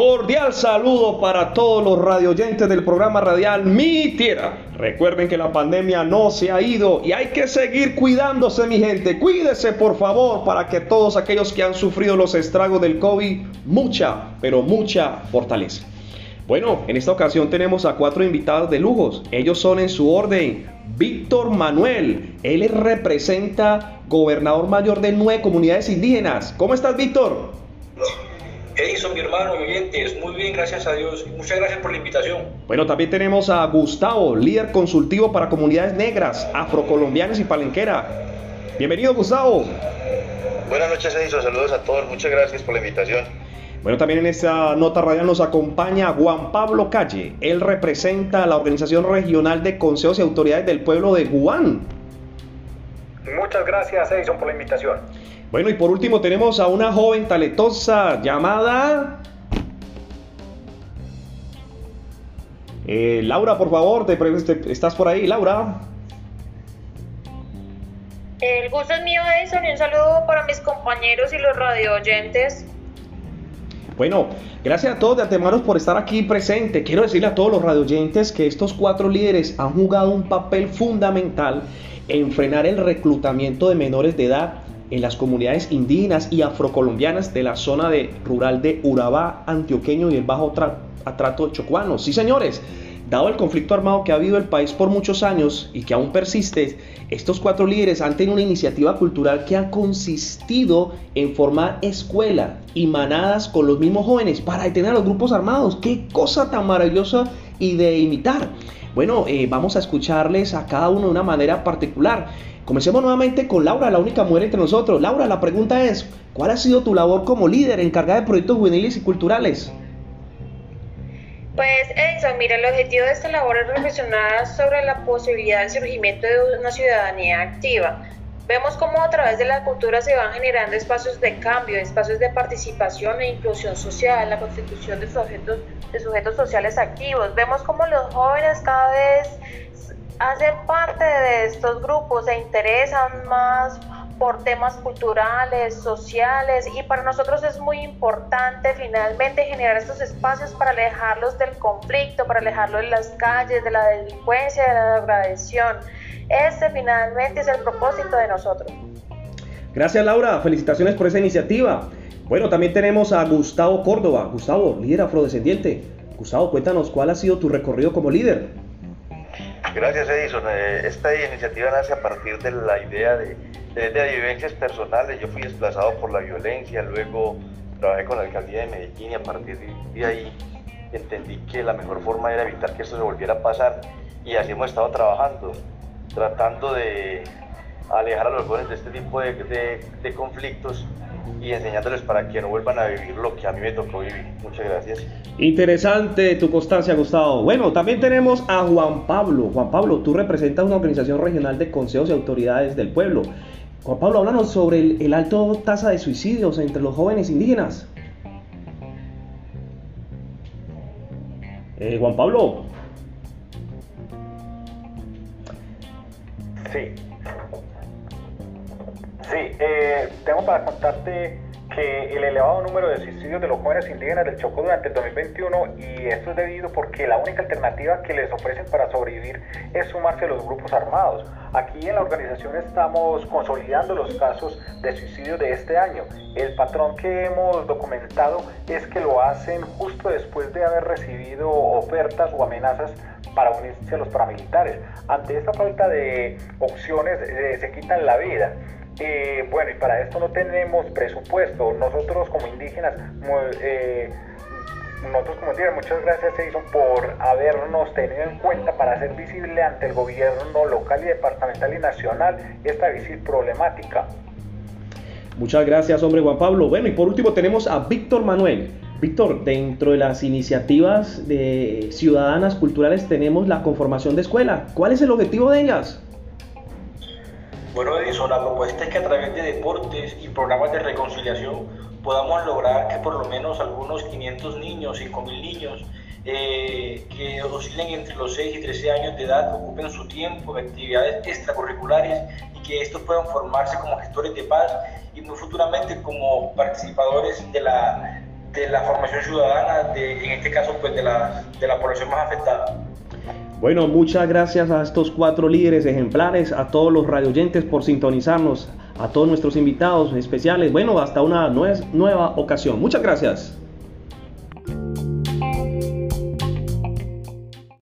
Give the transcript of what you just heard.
Cordial saludo para todos los radioyentes del programa radial Mi Tierra. Recuerden que la pandemia no se ha ido y hay que seguir cuidándose, mi gente. Cuídese, por favor, para que todos aquellos que han sufrido los estragos del COVID, mucha, pero mucha fortaleza. Bueno, en esta ocasión tenemos a cuatro invitados de lujos. Ellos son en su orden. Víctor Manuel, él representa gobernador mayor de nueve comunidades indígenas. ¿Cómo estás, Víctor? Edison, mi hermano, oyentes, muy bien, gracias a Dios. Muchas gracias por la invitación. Bueno, también tenemos a Gustavo, líder consultivo para comunidades negras, afrocolombianas y palenquera. Bienvenido, Gustavo. Buenas noches, Edison. Saludos a todos. Muchas gracias por la invitación. Bueno, también en esta nota radial nos acompaña Juan Pablo Calle. Él representa a la Organización Regional de Consejos y Autoridades del Pueblo de Guan. Muchas gracias, Edison, por la invitación. Bueno, y por último tenemos a una joven talentosa llamada... Eh, Laura, por favor, te, ¿estás por ahí, Laura? El gusto es mío, Edison, y un saludo para mis compañeros y los radio oyentes. Bueno, gracias a todos de antemano por estar aquí presente. Quiero decirle a todos los radio oyentes que estos cuatro líderes han jugado un papel fundamental en frenar el reclutamiento de menores de edad en las comunidades indígenas y afrocolombianas de la zona rural de Urabá, Antioqueño y el Bajo Atrato Chocuano. Sí, señores, dado el conflicto armado que ha habido el país por muchos años y que aún persiste, estos cuatro líderes han tenido una iniciativa cultural que ha consistido en formar escuela y manadas con los mismos jóvenes para detener a los grupos armados. ¡Qué cosa tan maravillosa y de imitar! Bueno, eh, vamos a escucharles a cada uno de una manera particular. Comencemos nuevamente con Laura, la única mujer entre nosotros. Laura, la pregunta es, ¿cuál ha sido tu labor como líder encargada de proyectos juveniles y culturales? Pues Edison, mira, el objetivo de esta labor es reflexionar sobre la posibilidad del surgimiento de una ciudadanía activa. Vemos cómo a través de la cultura se van generando espacios de cambio, espacios de participación e inclusión social, la constitución de sujetos, de sujetos sociales activos. Vemos cómo los jóvenes cada vez hacen parte de estos grupos, se interesan más por temas culturales, sociales y para nosotros es muy importante finalmente generar estos espacios para alejarlos del conflicto, para alejarlos de las calles, de la delincuencia, de la degradación. Este finalmente es el propósito de nosotros. Gracias Laura, felicitaciones por esa iniciativa. Bueno, también tenemos a Gustavo Córdoba. Gustavo, líder afrodescendiente. Gustavo, cuéntanos cuál ha sido tu recorrido como líder. Gracias Edison. Eh, esta iniciativa nace a partir de la idea de, de, vivencias personales. Yo fui desplazado por la violencia, luego trabajé con la alcaldía de Medellín y a partir de ahí entendí que la mejor forma era evitar que esto se volviera a pasar y así hemos estado trabajando, tratando de alejar a los jóvenes de este tipo de conflictos y enseñándoles para que no vuelvan a vivir lo que a mí me tocó vivir. Muchas gracias. Interesante tu constancia, Gustavo. Bueno, también tenemos a Juan Pablo. Juan Pablo, tú representas una organización regional de consejos y autoridades del pueblo. Juan Pablo, háblanos sobre el, alto tasa de suicidios entre los jóvenes indígenas. Eh, Juan Pablo. Sí, Sí, eh, tengo para contarte que el elevado número de suicidios de los jóvenes indígenas del Chocó durante el 2021 y esto es debido porque la única alternativa que les ofrecen para sobrevivir es sumarse a los grupos armados. Aquí en la organización estamos consolidando los casos de suicidio de este año. El patrón que hemos documentado es que lo hacen justo después de haber recibido ofertas o amenazas para unirse a los paramilitares. Ante esta falta de opciones eh, se quitan la vida. Eh, bueno, y para esto no tenemos presupuesto. Nosotros como indígenas, eh, nosotros como indígenas, muchas gracias Edison por habernos tenido en cuenta para hacer visible ante el gobierno local y departamental y nacional esta visible problemática. Muchas gracias, hombre Juan Pablo. Bueno, y por último tenemos a Víctor Manuel. Víctor, dentro de las iniciativas de ciudadanas culturales tenemos la conformación de escuela. ¿Cuál es el objetivo de ellas? Bueno, Edison, la propuesta es que a través de deportes y programas de reconciliación podamos lograr que por lo menos algunos 500 niños, 5.000 niños eh, que oscilen entre los 6 y 13 años de edad ocupen su tiempo en actividades extracurriculares y que estos puedan formarse como gestores de paz y muy futuramente como participadores de la, de la formación ciudadana, de, en este caso pues de la, de la población más afectada. Bueno, muchas gracias a estos cuatro líderes ejemplares, a todos los radioyentes por sintonizarnos, a todos nuestros invitados especiales. Bueno, hasta una nueva ocasión. Muchas gracias.